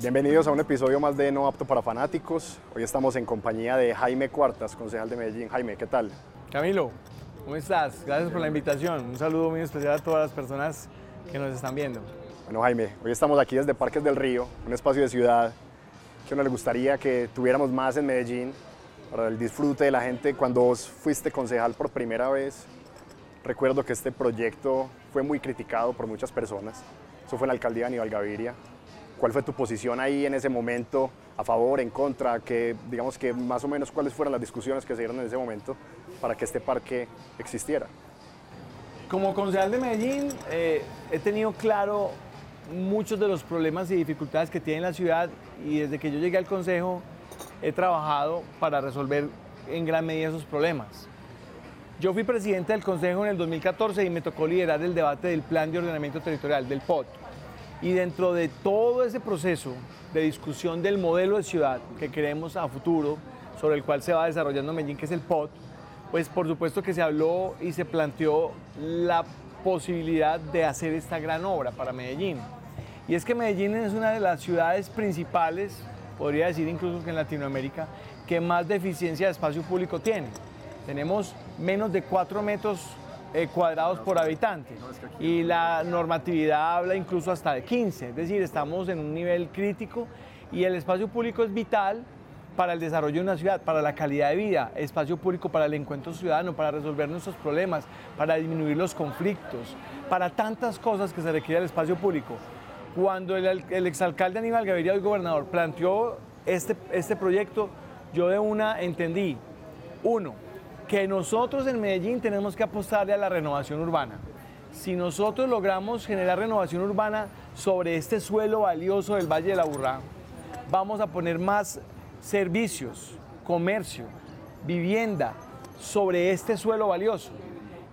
Bienvenidos a un episodio más de No Apto para Fanáticos. Hoy estamos en compañía de Jaime Cuartas, concejal de Medellín. Jaime, ¿qué tal? Camilo, ¿cómo estás? Gracias por la invitación. Un saludo muy especial a todas las personas que nos están viendo. Bueno, Jaime, hoy estamos aquí desde Parques del Río, un espacio de ciudad que le gustaría que tuviéramos más en Medellín para el disfrute de la gente. Cuando vos fuiste concejal por primera vez, recuerdo que este proyecto fue muy criticado por muchas personas. Eso fue en la alcaldía de Aníbal Gaviria. ¿Cuál fue tu posición ahí en ese momento? ¿A favor, en contra? Que, digamos que más o menos cuáles fueron las discusiones que se dieron en ese momento para que este parque existiera. Como concejal de Medellín, eh, he tenido claro muchos de los problemas y dificultades que tiene la ciudad y desde que yo llegué al consejo he trabajado para resolver en gran medida esos problemas. Yo fui presidente del consejo en el 2014 y me tocó liderar el debate del plan de ordenamiento territorial, del POT. Y dentro de todo ese proceso de discusión del modelo de ciudad que queremos a futuro, sobre el cual se va desarrollando Medellín, que es el POT, pues por supuesto que se habló y se planteó la posibilidad de hacer esta gran obra para Medellín. Y es que Medellín es una de las ciudades principales, podría decir incluso que en Latinoamérica, que más deficiencia de espacio público tiene. Tenemos menos de 4 metros eh, cuadrados por habitante. Y la normatividad habla incluso hasta de 15, es decir, estamos en un nivel crítico y el espacio público es vital para el desarrollo de una ciudad, para la calidad de vida, espacio público para el encuentro ciudadano, para resolver nuestros problemas, para disminuir los conflictos, para tantas cosas que se requiere el espacio público. Cuando el, el exalcalde Aníbal Gaviria, el gobernador, planteó este, este proyecto, yo de una entendí, uno, que nosotros en Medellín tenemos que apostarle a la renovación urbana. Si nosotros logramos generar renovación urbana sobre este suelo valioso del Valle de la Burrá, vamos a poner más servicios, comercio, vivienda sobre este suelo valioso.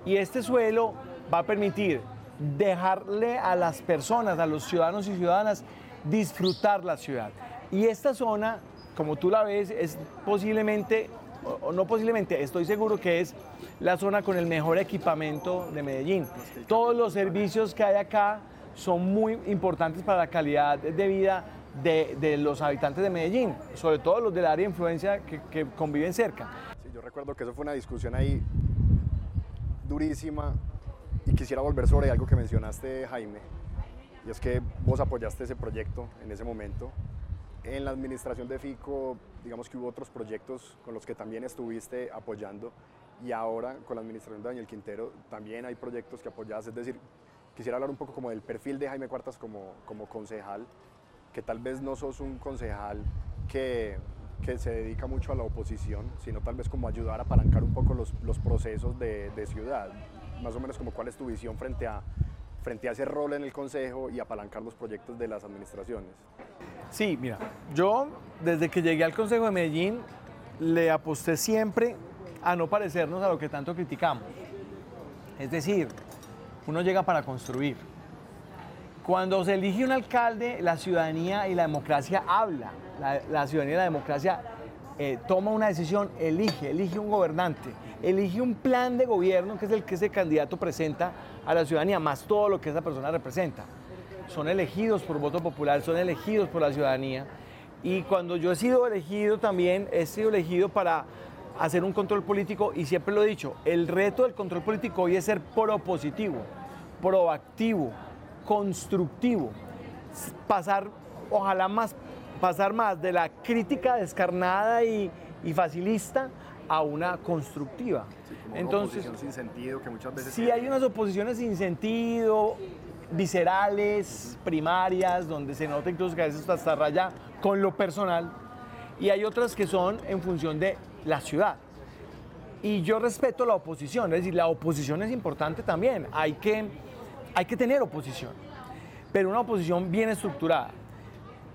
Y este suelo va a permitir dejarle a las personas, a los ciudadanos y ciudadanas, disfrutar la ciudad. Y esta zona, como tú la ves, es posiblemente o no posiblemente, estoy seguro que es la zona con el mejor equipamiento de Medellín. Todos los servicios que hay acá son muy importantes para la calidad de vida de, los habitantes de Medellín, sobre todo los del área de influencia que, conviven cerca. Yo recuerdo que eso fue una discusión ahí durísima y quisiera volver sobre algo que mencionaste, Jaime, y es que vos apoyaste ese proyecto en ese momento en la administración de FICO, digamos que hubo otros proyectos con los que también estuviste apoyando y ahora con la administración de Daniel Quintero también hay proyectos que apoyas. Es decir, quisiera hablar un poco como del perfil de Jaime Cuartas como, como concejal, que tal vez no sos un concejal que, que se dedica mucho a la oposición, sino tal vez como ayudar a apalancar un poco los, los procesos de, de ciudad. Más o menos como cuál es tu visión frente a, frente a ese rol en el Consejo y apalancar los proyectos de las administraciones. Sí, mira, yo desde que llegué al Consejo de Medellín le aposté siempre a no parecernos a lo que tanto criticamos. Es decir, uno llega para construir. Cuando se elige un alcalde, la ciudadanía y la democracia habla. La, ciudadanía y la democracia eh, toma una decisión, elige, elige un gobernante, elige un plan de gobierno que es el que ese candidato presenta a la ciudadanía, más todo lo que esa persona representa son elegidos por voto popular, son elegidos por la ciudadanía. Y cuando yo he sido elegido también, he sido elegido para hacer un control político y siempre lo he dicho, el reto del control político hoy es ser propositivo, proactivo, constructivo, pasar, ojalá más, pasar más de la crítica descarnada y, facilista a una constructiva. Entonces, sin sentido que muchas veces... Sí, hay unas oposiciones sin sentido, viscerales, primarias, donde se nota incluso que a veces hasta raya con lo personal, y hay otras que son en función de la ciudad. Y yo respeto la oposición, es decir, la oposición es importante también, hay que, hay que tener oposición, pero una oposición bien estructurada.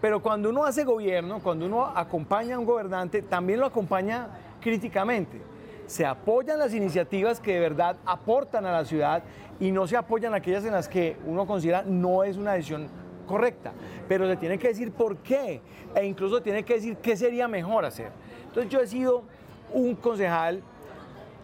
Pero cuando uno hace gobierno, cuando uno acompaña a un gobernante, también lo acompaña críticamente se apoyan las iniciativas que de verdad aportan a la ciudad y no se apoyan aquellas en las que uno considera no es una decisión correcta, pero se tiene que decir por qué e incluso tiene que decir qué sería mejor hacer. Entonces yo he sido un concejal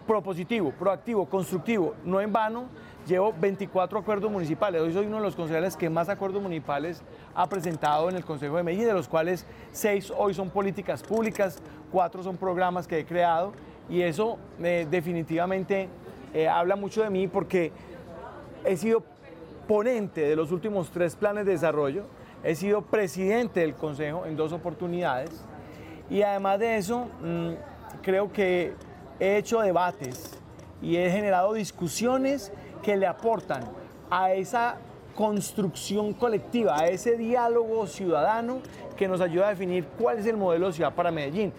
propositivo, proactivo, constructivo, no en vano. Llevo 24 acuerdos municipales. Hoy soy uno de los concejales que más acuerdos municipales ha presentado en el Consejo de Medellín, de los cuales seis hoy son políticas públicas, cuatro son programas que he creado y eso eh, definitivamente eh, habla mucho de mí porque he sido ponente de los últimos tres planes de desarrollo, he sido presidente del Consejo en dos oportunidades y además de eso mm, creo que he hecho debates y he generado discusiones que le aportan a esa construcción colectiva, a ese diálogo ciudadano que nos ayuda a definir cuál es el modelo de ciudad para Medellín.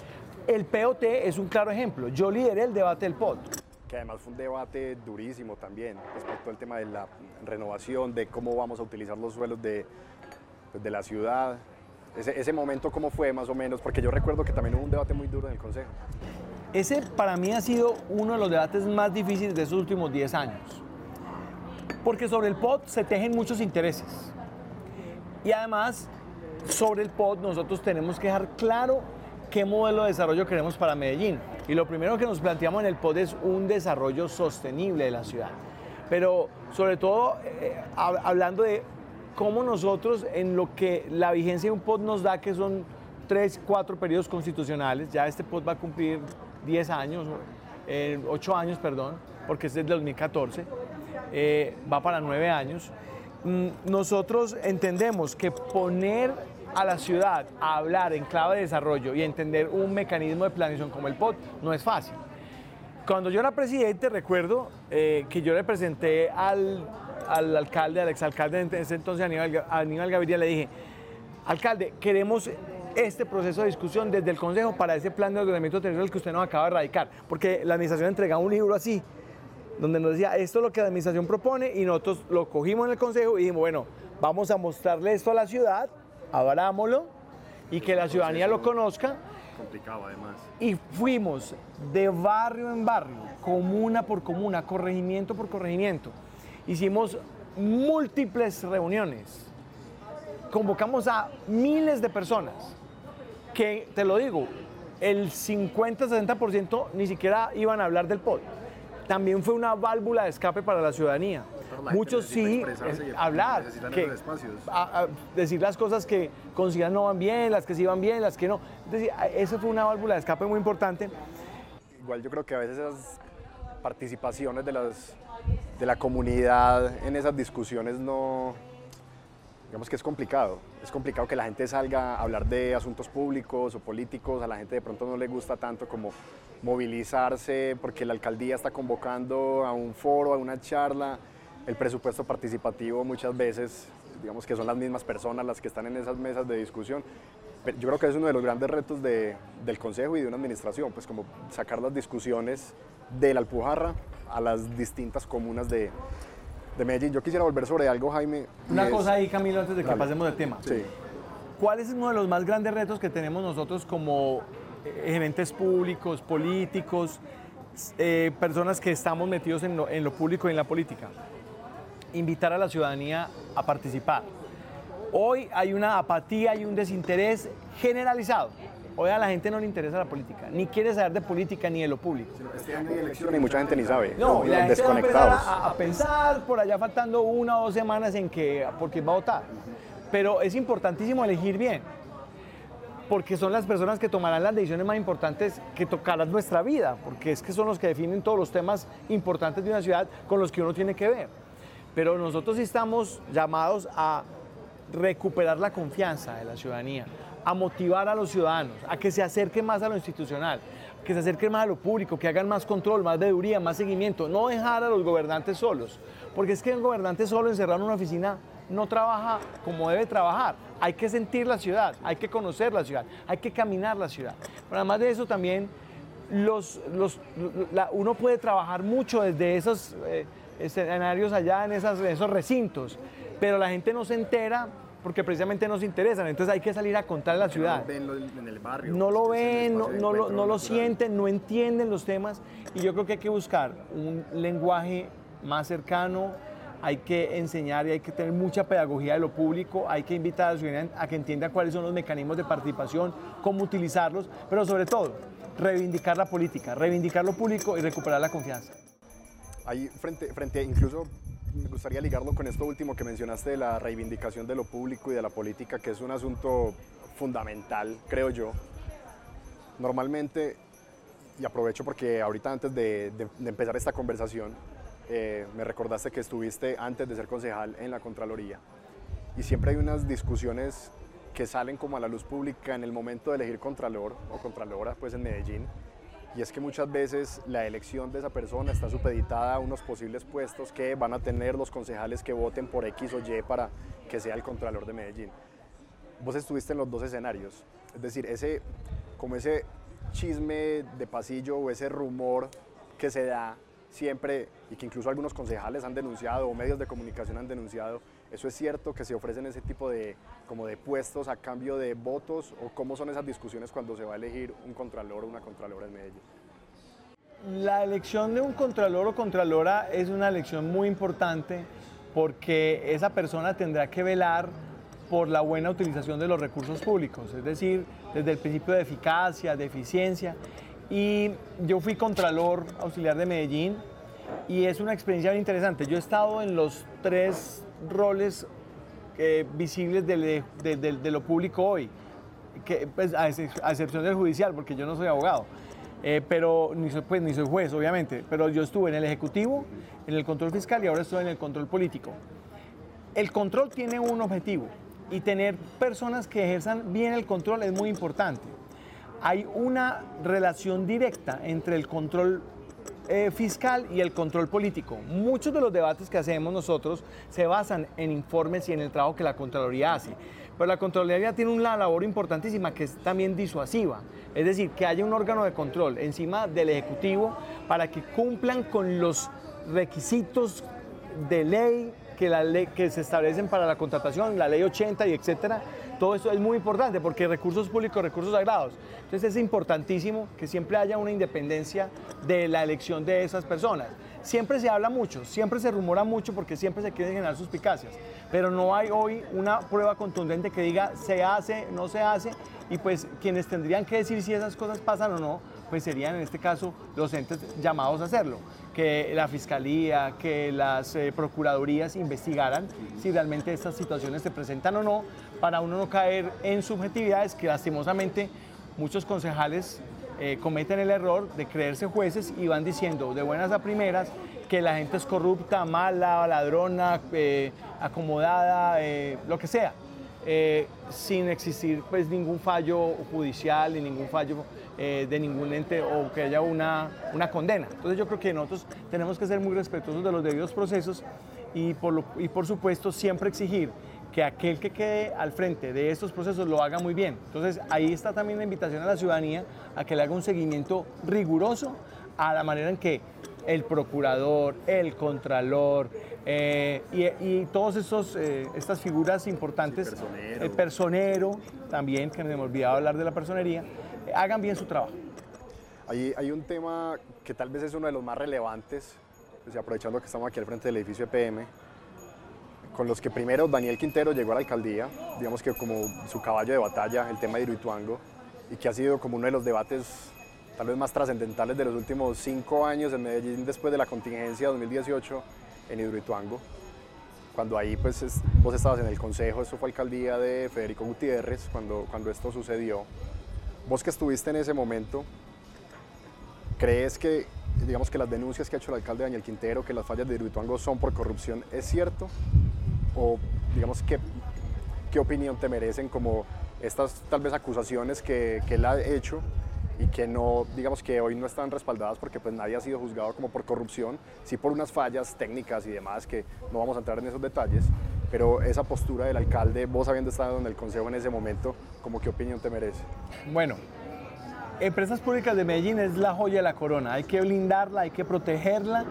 El POT es un claro ejemplo. Yo lideré el debate del POT. Que además fue un debate durísimo también respecto al tema de la renovación, de cómo vamos a utilizar los suelos de, pues, de la ciudad. Ese, ese momento, ¿cómo fue más o menos? Porque yo recuerdo que también hubo un debate muy duro en el Consejo. Ese para mí ha sido uno de los debates más difíciles de esos últimos 10 años. Porque sobre el POT se tejen muchos intereses. Y además, sobre el POT nosotros tenemos que dejar claro qué modelo de desarrollo queremos para Medellín. Y lo primero que nos planteamos en el POT es un desarrollo sostenible de la ciudad. Pero sobre todo eh, hablando de cómo nosotros en lo que la vigencia de un POT nos da, que son tres, cuatro periodos constitucionales, ya este POT va a cumplir 10 años, 8 años, perdón, porque es del 2014, eh, va para 9 años. Mm, nosotros entendemos que poner a la ciudad a hablar en clave de desarrollo y entender un mecanismo de planeación como el POT no es fácil. Cuando yo era presidente, recuerdo eh, que yo le presenté al, al, alcalde, al exalcalde en ese entonces, Aníbal, Aníbal Gaviria, le dije, alcalde, queremos este proceso de discusión desde el Consejo para ese plan de ordenamiento territorial que usted nos acaba de radicar. Porque la administración entregaba un libro así, donde nos decía, esto es lo que la administración propone y nosotros lo cogimos en el Consejo y dijimos, bueno, vamos a mostrarle esto a la ciudad, abrámoslo y que la ciudadanía lo conozca. Complicado además. Y fuimos de barrio en barrio, comuna por comuna, corregimiento por corregimiento. Hicimos múltiples reuniones. Convocamos a miles de personas que, te lo digo, el 50-60% ni siquiera iban a hablar del POD. También fue una válvula de escape para la ciudadanía. Muchos sí hablar, que, decir las cosas que consideran no van bien, las que sí van bien, las que no. Entonces, eso fue una válvula de escape muy importante. Igual yo creo que a veces esas participaciones de, las, de la comunidad en esas discusiones no, digamos que es complicado. Es complicado que la gente salga a hablar de asuntos públicos o políticos, a la gente de pronto no le gusta tanto como movilizarse porque la alcaldía está convocando a un foro, a una charla. El presupuesto participativo muchas veces, digamos que son las mismas personas las que están en esas mesas de discusión. Yo creo que es uno de los grandes retos de, del Consejo y de una administración, pues como sacar las discusiones de la Alpujarra a las distintas comunas de, de Medellín. Yo quisiera volver sobre algo, Jaime. Una cosa ahí, Camilo, antes de que pasemos del tema. Sí. ¿Cuál es uno de los más grandes retos que tenemos nosotros como eh, gerentes públicos, políticos, eh, personas que estamos metidos en lo, en lo público y en la política? Invitar a la ciudadanía a participar. Hoy hay una apatía y un desinterés generalizado Hoy a la gente no le interesa la política, ni quiere saber de política ni de lo público. Este año hay elecciones y mucha gente ni sabe. No, la gente va a pensar por allá faltando una o dos semanas en que, por quién va a votar. Pero es importantísimo elegir bien, porque son las personas que tomarán las decisiones más importantes que tocarán nuestra vida, porque es que son los que definen todos los temas importantes de una ciudad con los que uno tiene que ver. Pero nosotros sí estamos llamados a recuperar la confianza de la ciudadanía, a motivar a los ciudadanos, a que se acerquen más a lo institucional, que se acerquen más a lo público, que hagan más control, más veeduría, más seguimiento, no dejar a los gobernantes solos, porque es que el gobernante solo encerrado en una oficina no trabaja como debe trabajar. Hay que sentir la ciudad, hay que conocer la ciudad, hay que caminar la ciudad. Además de eso también los, uno puede trabajar mucho desde esos eh, escenarios allá, en, esas, en esos recintos, pero la gente no se entera porque precisamente nos interesan. Entonces hay que salir a contar a la ciudad. No lo ven en el barrio. No lo ven, no, lo, no lo sienten, no entienden los temas. Y yo creo que hay que buscar un lenguaje más cercano, hay que enseñar y hay que tener mucha pedagogía de lo público, hay que invitar a la ciudadanía a que entienda cuáles son los mecanismos de participación, cómo utilizarlos, pero sobre todo, reivindicar la política, reivindicar lo público y recuperar la confianza. Ahí frente, frente incluso me gustaría ligarlo con esto último que mencionaste de la reivindicación de lo público y de la política, que es un asunto fundamental, creo yo. Normalmente, y aprovecho porque ahorita antes de, empezar esta conversación, eh, me recordaste que estuviste antes de ser concejal en la Contraloría y siempre hay unas discusiones que salen como a la luz pública en el momento de elegir contralor o contralora pues en Medellín y es que muchas veces la elección de esa persona está supeditada a unos posibles puestos que van a tener los concejales que voten por X o Y para que sea el contralor de Medellín. Vos estuviste en los dos escenarios, es decir, ese, como ese chisme de pasillo o ese rumor que se da siempre y que incluso algunos concejales han denunciado o medios de comunicación han denunciado, ¿eso es cierto que se ofrecen ese tipo de, como de puestos a cambio de votos o cómo son esas discusiones cuando se va a elegir un contralor o una contralora en Medellín? La elección de un contralor o contralora es una elección muy importante porque esa persona tendrá que velar por la buena utilización de los recursos públicos, es decir, desde el principio de eficacia, de eficiencia. Y yo fui contralor auxiliar de Medellín y es una experiencia muy interesante. Yo he estado en los tres roles eh, visibles de, lo público hoy, que, pues, a, excepción del judicial, porque yo no soy abogado. Eh, pero ni soy, pues, ni soy juez, obviamente, pero yo estuve en el Ejecutivo, en el control fiscal y ahora estoy en el control político. El control tiene un objetivo, y tener personas que ejerzan bien el control es muy importante. Hay una relación directa entre el control eh, fiscal y el control político. Muchos de los debates que hacemos nosotros se basan en informes y en el trabajo que la Contraloría hace. Pero la Contraloría tiene una labor importantísima que es también disuasiva. Es decir, que haya un órgano de control encima del Ejecutivo para que cumplan con los requisitos de ley, que, ley, que se establecen para la contratación, la ley 80 y etcétera, todo eso es muy importante porque recursos públicos, recursos sagrados. Entonces es importantísimo que siempre haya una independencia de la elección de esas personas. Siempre se habla mucho, siempre se rumora mucho porque siempre se quieren generar suspicacias, pero no hay hoy una prueba contundente que diga se hace, no se hace, y pues quienes tendrían que decir si esas cosas pasan o no, pues serían en este caso los entes llamados a hacerlo que la Fiscalía, que las eh, Procuradurías investigaran si realmente estas situaciones se presentan o no, para uno no caer en subjetividades que lastimosamente muchos concejales eh, cometen el error de creerse jueces y van diciendo de buenas a primeras que la gente es corrupta, mala, ladrona, eh, acomodada, lo que sea. Sin existir pues ningún fallo judicial ni ningún fallo eh, de ningún ente o que haya una, una condena. Entonces yo creo que nosotros tenemos que ser muy respetuosos de los debidos procesos y por, y por supuesto siempre exigir que aquel que quede al frente de estos procesos lo haga muy bien. Entonces ahí está también la invitación a la ciudadanía a que le haga un seguimiento riguroso a la manera en que el procurador, el contralor eh, y, todas eh, estas figuras importantes, el personero también, que me he olvidado hablar de la personería, hagan bien su trabajo. Hay, hay un tema que tal vez es uno de los más relevantes, pues, aprovechando que estamos aquí al frente del edificio EPM, con los que primero Daniel Quintero llegó a la alcaldía, digamos que como su caballo de batalla, el tema de Hidroituango, y que ha sido como uno de los debates tal vez más trascendentales de los últimos cinco años en Medellín después de la contingencia 2018 en Hidroituango. Cuando ahí pues vos estabas en el consejo, eso fue alcaldía de Federico Gutiérrez, cuando, cuando esto sucedió. Vos que estuviste en ese momento, ¿crees que, digamos que las denuncias que ha hecho el alcalde Daniel Quintero, que las fallas de Hidroituango son por corrupción, es cierto? ¿O, digamos, qué, qué opinión te merecen como estas tal vez acusaciones que, que él ha hecho y que no, digamos que hoy no están respaldadas porque pues nadie ha sido juzgado como por corrupción, sí por unas fallas técnicas y demás que no vamos a entrar en esos detalles, pero esa postura del alcalde, vos habiendo estado en el consejo en ese momento, ¿cómo qué opinión te merece? Bueno, Empresas Públicas de Medellín es la joya de la corona, hay que blindarla, hay que protegerla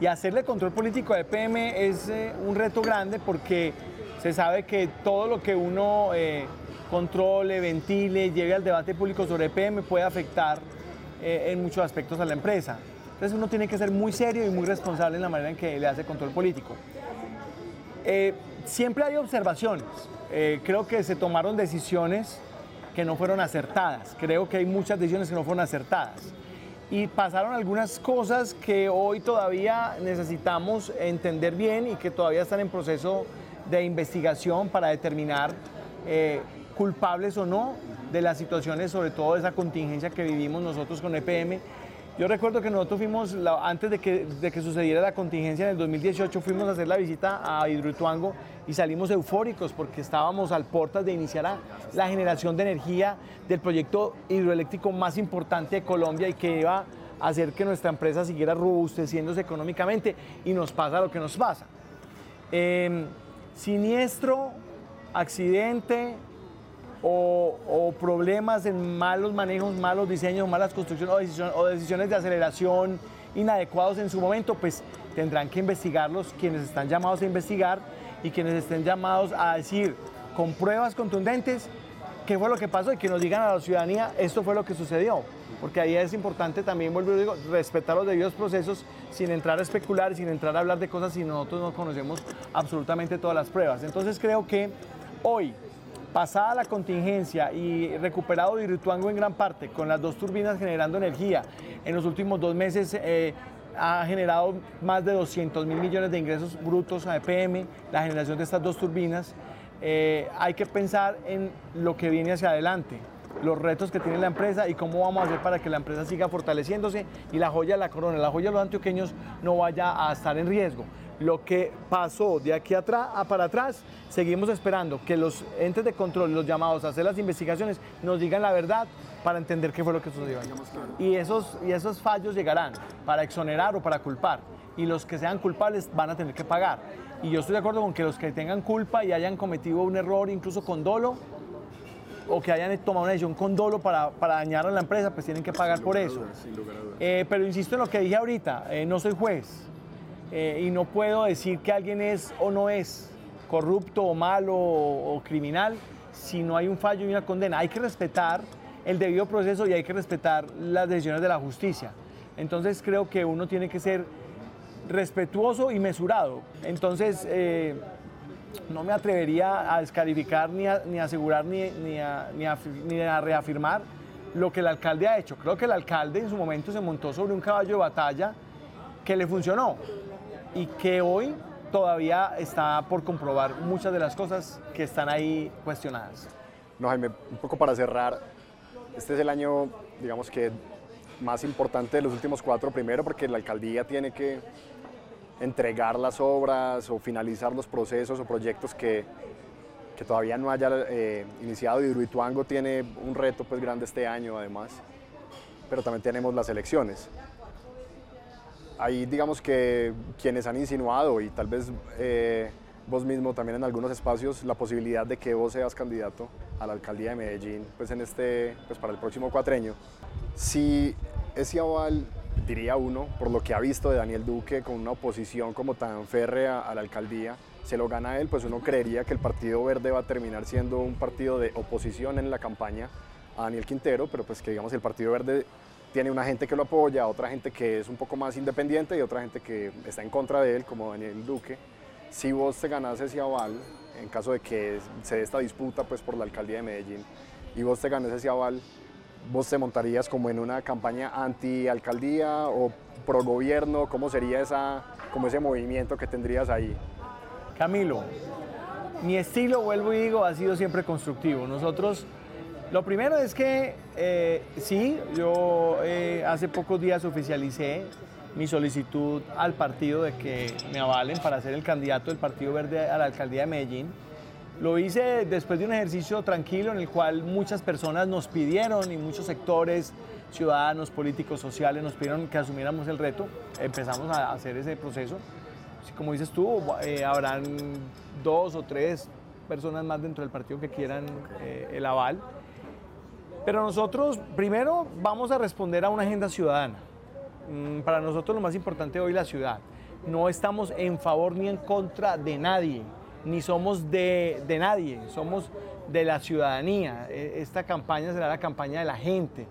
y hacerle control político a EPM es eh, un reto grande porque se sabe que todo lo que uno eh, controle, ventile, lleve al debate público sobre EPM puede afectar eh, en muchos aspectos a la empresa. Entonces uno tiene que ser muy serio y muy responsable en la manera en que le hace control político siempre hay observaciones. Eh, creo que se tomaron decisiones que no fueron acertadas. Creo que hay muchas decisiones que no fueron acertadas. y pasaron algunas cosas que hoy todavía necesitamos entender bien y que todavía están en proceso de investigación para determinar eh, culpables o no de las situaciones, sobre todo de esa contingencia que vivimos nosotros con EPM. Yo recuerdo que nosotros fuimos, antes de que, de sucediera la contingencia en el 2018, fuimos a hacer la visita a Hidroituango y salimos eufóricos porque estábamos al portas de iniciar la generación de energía del proyecto hidroeléctrico más importante de Colombia y que iba a hacer que nuestra empresa siguiera robusteciéndose económicamente y nos pasa lo que nos pasa. Em, siniestro, accidente o, problemas en malos manejos, malos diseños, malas construcciones o, decisiones de aceleración inadecuados en su momento, pues tendrán que investigarlos quienes están llamados a investigar y quienes estén llamados a decir con pruebas contundentes qué fue lo que pasó y que nos digan a la ciudadanía esto fue lo que sucedió. Porque ahí es importante también, vuelvo a digo, respetar los debidos procesos sin entrar a especular, sin entrar a hablar de cosas si nosotros no conocemos absolutamente todas las pruebas. Entonces creo que hoy, pasada la contingencia y recuperado Hidroituango en gran parte, con las dos turbinas generando energía, en los últimos dos meses eh, ha generado más de 200 mil millones de ingresos brutos a EPM, la generación de estas dos turbinas. Eh, hay que pensar en lo que viene hacia adelante, los retos que tiene la empresa y cómo vamos a hacer para que la empresa siga fortaleciéndose y la joya de la corona, la joya de los antioqueños no vaya a estar en riesgo. Lo que pasó de aquí atrás a para atrás, seguimos esperando que los entes de control, los llamados a hacer las investigaciones, nos digan la verdad para entender qué fue lo que sucedió. Y esos, y esos fallos llegarán para exonerar o para culpar. Y los que sean culpables van a tener que pagar. Y yo estoy de acuerdo con que los que tengan culpa y hayan cometido un error, incluso con dolo, o que hayan tomado una decisión con dolo para, para dañar a la empresa, pues tienen que pagar por eso. Eh, pero insisto en lo que dije ahorita, eh, no soy juez eh, y no puedo decir que alguien es o no es corrupto o malo o criminal si no hay un fallo y una condena. Hay que respetar el debido proceso y hay que respetar las decisiones de la justicia. Entonces creo que uno tiene que ser respetuoso y mesurado. Entonces eh, no me atrevería a descalificar ni a, ni asegurar ni, ni, a, ni, a, reafirmar lo que el alcalde ha hecho. Creo que el alcalde en su momento se montó sobre un caballo de batalla que le funcionó y que hoy todavía está por comprobar muchas de las cosas que están ahí cuestionadas. No, Jaime, un poco para cerrar, este es el año, digamos que más importante de los últimos cuatro, primero porque la alcaldía tiene que entregar las obras o finalizar los procesos o proyectos que, que todavía no haya eh, iniciado. Hidroituango tiene un reto pues grande este año además, pero también tenemos las elecciones. Ahí digamos que quienes han insinuado y tal vez eh, vos mismo también en algunos espacios la posibilidad de que vos seas candidato a la alcaldía de Medellín pues en este pues para el próximo cuatreño si ese aval diría uno por lo que ha visto de Daniel Duque con una oposición como tan férrea a la alcaldía se lo gana él pues uno creería que el Partido Verde va a terminar siendo un partido de oposición en la campaña a Daniel Quintero pero pues que digamos el Partido Verde tiene una gente que lo apoya, otra gente que es un poco más independiente y otra gente que está en contra de él, como Daniel Duque si vos te ganás ese aval, en caso de que se dé esta disputa pues, por la alcaldía de Medellín, y vos te ganes ese aval, vos te montarías como en una campaña anti-alcaldía o pro-gobierno, ¿cómo sería esa, como ese movimiento que tendrías ahí? Camilo, mi estilo, vuelvo y digo, ha sido siempre constructivo. Nosotros, lo primero es que eh, sí, yo eh, hace pocos días oficialicé mi solicitud al partido de que me avalen para ser el candidato del Partido Verde a la alcaldía de Medellín. Lo hice después de un ejercicio tranquilo en el cual muchas personas nos pidieron y muchos sectores, ciudadanos, políticos, sociales, nos pidieron que asumiéramos el reto. Empezamos a hacer ese proceso. Como dices tú, eh, habrán dos o tres personas más dentro del partido que quieran el aval. Pero nosotros primero vamos a responder a una agenda ciudadana. Mm, para nosotros lo más importante hoy es la ciudad. No estamos en favor ni en contra de nadie, ni somos de, de nadie, somos de la ciudadanía. E, esta campaña será la campaña de la gente,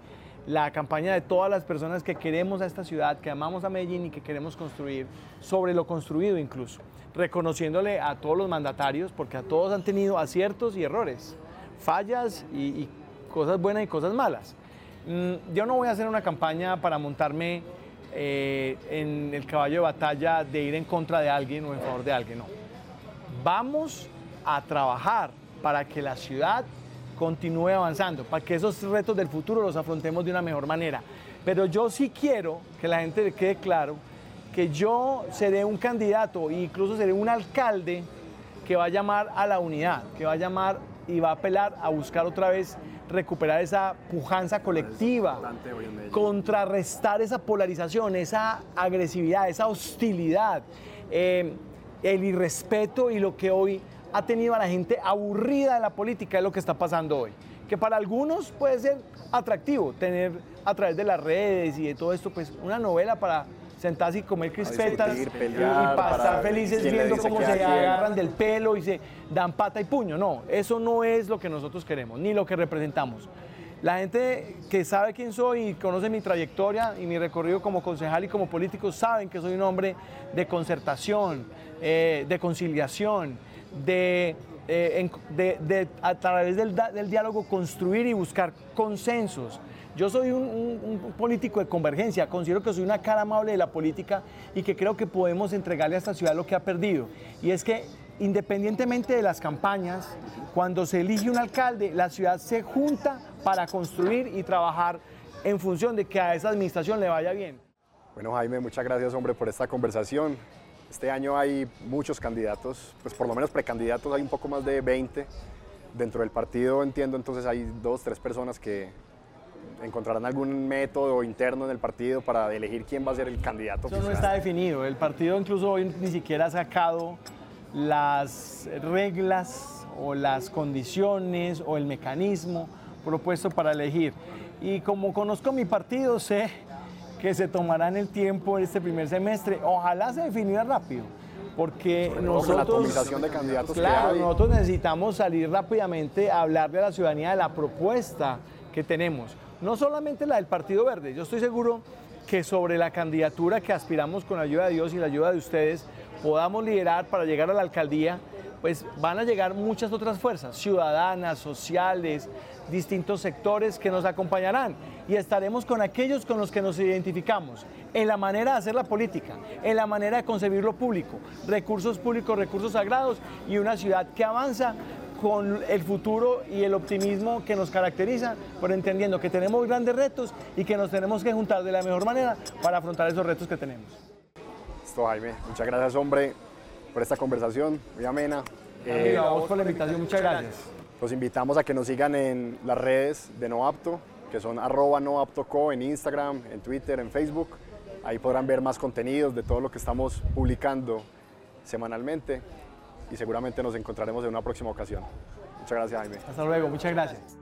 la campaña de todas las personas que queremos a esta ciudad, que amamos a Medellín y que queremos construir sobre lo construido incluso, reconociéndole a todos los mandatarios, porque a todos han tenido aciertos y errores, fallas y, y cosas buenas y cosas malas. mm, yo no voy a hacer una campaña para montarme eh, en el caballo de batalla de ir en contra de alguien o en favor de alguien, no. Vamos a trabajar para que la ciudad continúe avanzando, para que esos retos del futuro los afrontemos de una mejor manera. Pero yo sí quiero que la gente le quede claro que yo seré un candidato e incluso seré un alcalde que va a llamar a la unidad, que va a llamar y va a apelar a buscar otra vez recuperar esa pujanza colectiva, contrarrestar esa polarización, esa agresividad, esa hostilidad, eh, el irrespeto y lo que hoy ha tenido a la gente aburrida de la política es lo que está pasando hoy. Que para algunos puede ser atractivo tener a través de las redes y de todo esto, pues una novela para sentarse y comer crispetas y, pasar felices viendo cómo se agarran del pelo y se dan pata y puño. No, eso no es lo que nosotros queremos, ni lo que representamos. La gente que sabe quién soy y conoce mi trayectoria y mi recorrido como concejal y como político saben que soy un hombre de concertación, eh, de conciliación, de, eh, de, a través del, del diálogo construir y buscar consensos. Yo soy un, político de convergencia, considero que soy una cara amable de la política y que creo que podemos entregarle a esta ciudad lo que ha perdido. Y es que independientemente de las campañas, cuando se elige un alcalde, la ciudad se junta para construir y trabajar en función de que a esa administración le vaya bien. Bueno, Jaime, muchas gracias, hombre, por esta conversación. Este año hay muchos candidatos, pues por lo menos precandidatos, hay un poco más de 20. Dentro del partido entiendo, entonces hay dos, tres personas que encontrarán algún método interno en el partido para elegir quién va a ser el candidato. Eso no está definido. El partido incluso hoy ni siquiera ha sacado las reglas o las condiciones o el mecanismo propuesto para elegir. Y como conozco mi partido, sé que se tomarán el tiempo en este primer semestre. Ojalá se definiera rápido porque nosotros, de candidatos claro, nosotros necesitamos salir rápidamente a hablarle a la ciudadanía de la propuesta que tenemos no solamente la del Partido Verde, yo estoy seguro que sobre la candidatura que aspiramos con la ayuda de Dios y la ayuda de ustedes podamos liderar para llegar a la alcaldía, pues van a llegar muchas otras fuerzas, ciudadanas, sociales, distintos sectores que nos acompañarán y estaremos con aquellos con los que nos identificamos en la manera de hacer la política, en la manera de concebir lo público, recursos públicos, recursos sagrados y una ciudad que avanza con el futuro y el optimismo que nos caracteriza, pero entendiendo que tenemos grandes retos y que nos tenemos que juntar de la mejor manera para afrontar esos retos que tenemos. Listo, Jaime. Muchas gracias, hombre, por esta conversación muy amena. Eh, a vos por la invitación, muchas gracias. Los invitamos a que nos sigan en las redes de NoApto, que son arroba noaptoco en Instagram, en Twitter, en Facebook. Ahí podrán ver más contenidos de todo lo que estamos publicando semanalmente y seguramente nos encontraremos en una próxima ocasión. Muchas gracias, Jaime. Hasta luego, muchas gracias.